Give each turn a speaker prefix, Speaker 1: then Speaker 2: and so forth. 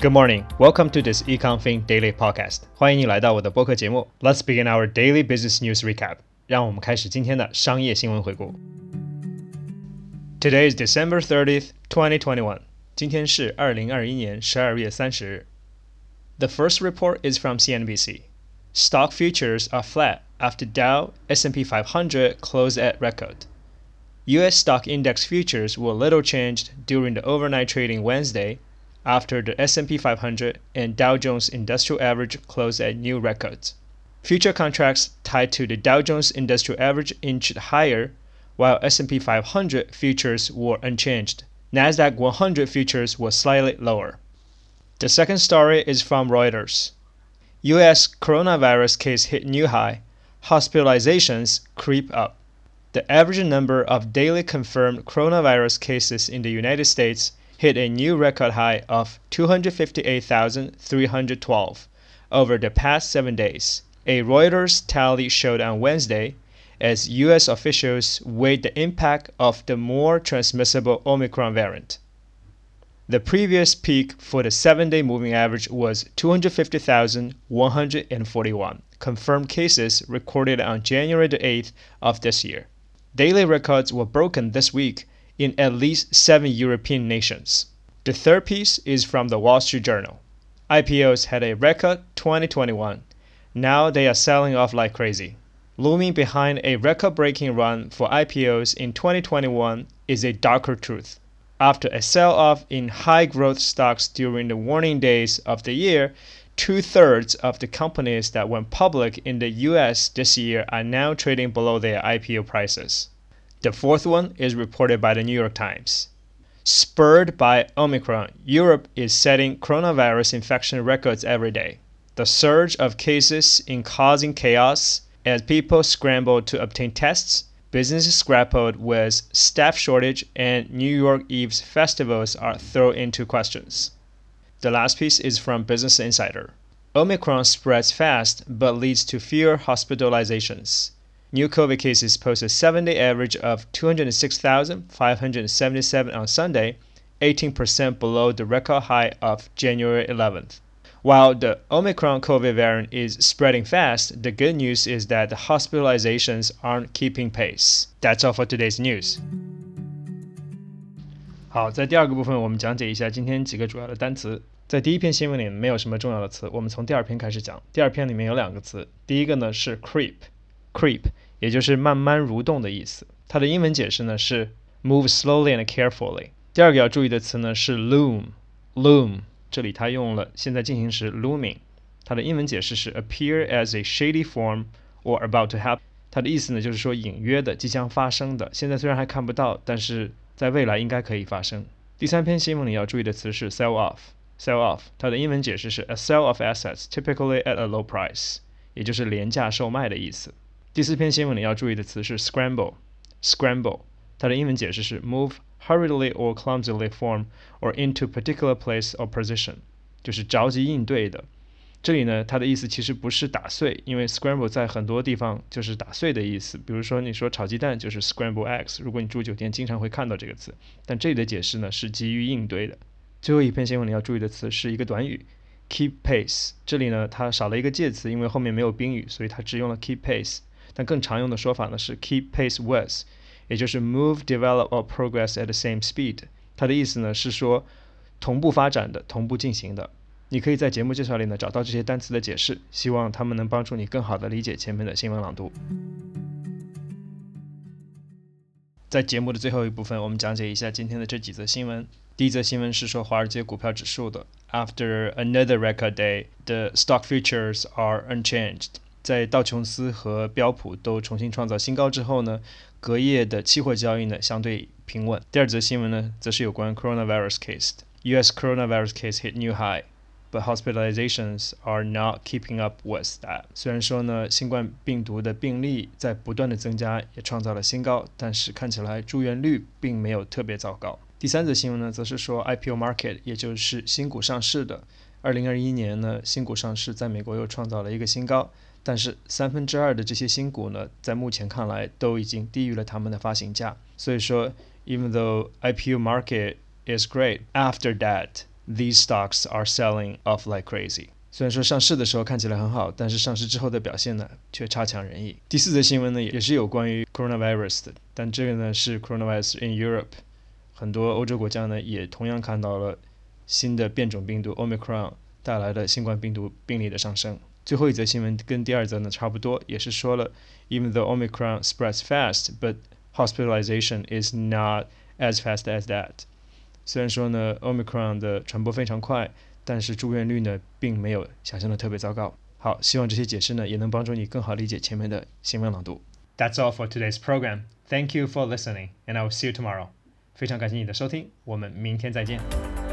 Speaker 1: Good morning. Welcome to this EconFin Daily Podcast. 欢迎你来到我的播客节目。Let's begin our daily business news recap. 让我们开始今天的商业新闻回顾。Today is December 30th, 2021. 今天是二零二一年十二月三十日。The first report is from CNBC. Stock futures are flat after Dow S&P 500 closed at record. U.S. stock index futures were little changed during the overnight trading Wednesday after the S&P 500 and Dow Jones Industrial Average closed at new records. Future contracts tied to the Dow Jones Industrial Average inched higher, while S&P 500 futures were unchanged. Nasdaq 100 futures were slightly lower. The second story is from Reuters. US coronavirus case hit new high. Hospitalizations creep up. The average number of daily confirmed coronavirus cases in the United States hit a new record high of 258,312 over the past seven days. A Reuters tally showed on Wednesday as U.S. officials weighed the impact of the more transmissible Omicron variant. The previous peak for the seven day moving average was 250,141 confirmed cases recorded on January the 8th of this year. Daily records were broken this week in at least seven European nations. The third piece is from the Wall Street Journal. IPOs had a record 2021. Now they are selling off like crazy. Looming behind a record breaking run for IPOs in 2021 is a darker truth. After a sell off in high growth stocks during the warning days of the year, two thirds of the companies that went public in the US this year are now trading below their IPO prices. The fourth one is reported by the New York Times. Spurred by Omicron, Europe is setting coronavirus infection records every day. The surge of cases is causing chaos as people scramble to obtain tests, businesses grappled with staff shortage, and New York Eve's festivals are thrown into questions. The last piece is from Business Insider. Omicron spreads fast but leads to fewer hospitalizations. New COVID cases post a seven day average of 206,577 on Sunday, 18% below the record high of January 11th. While the Omicron COVID variant is spreading fast, the good news is that the hospitalizations aren't keeping pace. That's all for today's news. 好，在第二个部分，我们讲解一下今天几个主要的单词。在第一篇新闻里没有什么重要的词，我们从第二篇开始讲。第二篇里面有两个词，第一个呢是 creep，creep 也就是慢慢蠕动的意思。它的英文解释呢是 move slowly and carefully。第二个要注意的词呢是 loom，loom。这里它用了现在进行时 looming，它的英文解释是 appear as a shady form or about to happen。它的意思呢就是说隐约的、即将发生的。现在虽然还看不到，但是在未来应该可以发生。第三篇新闻里要注意的词是 sell off，sell off，它的英文解释是 a sell of assets typically at a low price，也就是廉价售卖的意思。第四篇新闻里要注意的词是 scramble，scramble，它的英文解释是 move。hurriedly or clumsily form or into particular place or position，就是着急应对的。这里呢，它的意思其实不是打碎，因为 scramble 在很多地方就是打碎的意思。比如说你说炒鸡蛋就是 scramble eggs，如果你住酒店，经常会看到这个词。但这里的解释呢是急于应对的。最后一篇新闻里要注意的词是一个短语 keep pace，这里呢它少了一个介词，因为后面没有宾语，所以它只用了 keep pace。但更常用的说法呢是 keep pace with。也就是 move, develop or progress at the same speed。它的意思呢是说同步发展的、同步进行的。你可以在节目介绍里呢找到这些单词的解释，希望它们能帮助你更好的理解前面的新闻朗读。在节目的最后一部分，我们讲解一下今天的这几则新闻。第一则新闻是说华尔街股票指数的，After another record day, the stock futures are unchanged。在道琼斯和标普都重新创造新高之后呢，隔夜的期货交易呢相对平稳。第二则新闻呢，则是有关 coronavirus case。U.S. coronavirus case hit new high, but hospitalizations are not keeping up with that。虽然说呢，新冠病毒的病例在不断的增加，也创造了新高，但是看起来住院率并没有特别糟糕。第三则新闻呢，则是说 IPO market，也就是新股上市的。二零二一年呢，新股上市在美国又创造了一个新高。但是三分之二的这些新股呢，在目前看来都已经低于了他们的发行价。所以说，even though IPO market is great, after that these stocks are selling off like crazy。虽然说上市的时候看起来很好，但是上市之后的表现呢却差强人意。第四则新闻呢也是有关于 coronavirus 的，但这个呢是 coronavirus in Europe，很多欧洲国家呢也同样看到了新的变种病毒 Omicron 带来的新冠病毒病例的上升。最后一则新闻跟第二则呢差不多，也是说了，even though Omicron spreads fast，but hospitalization is not as fast as that。虽然说呢，Omicron 的传播非常快，但是住院率呢并没有想象的特别糟糕。好，希望这些解释呢也能帮助你更好理解前面的新闻朗读。That's all for today's program. Thank you for listening, and I will see you tomorrow. 非常感谢你的收听，我们明天再见。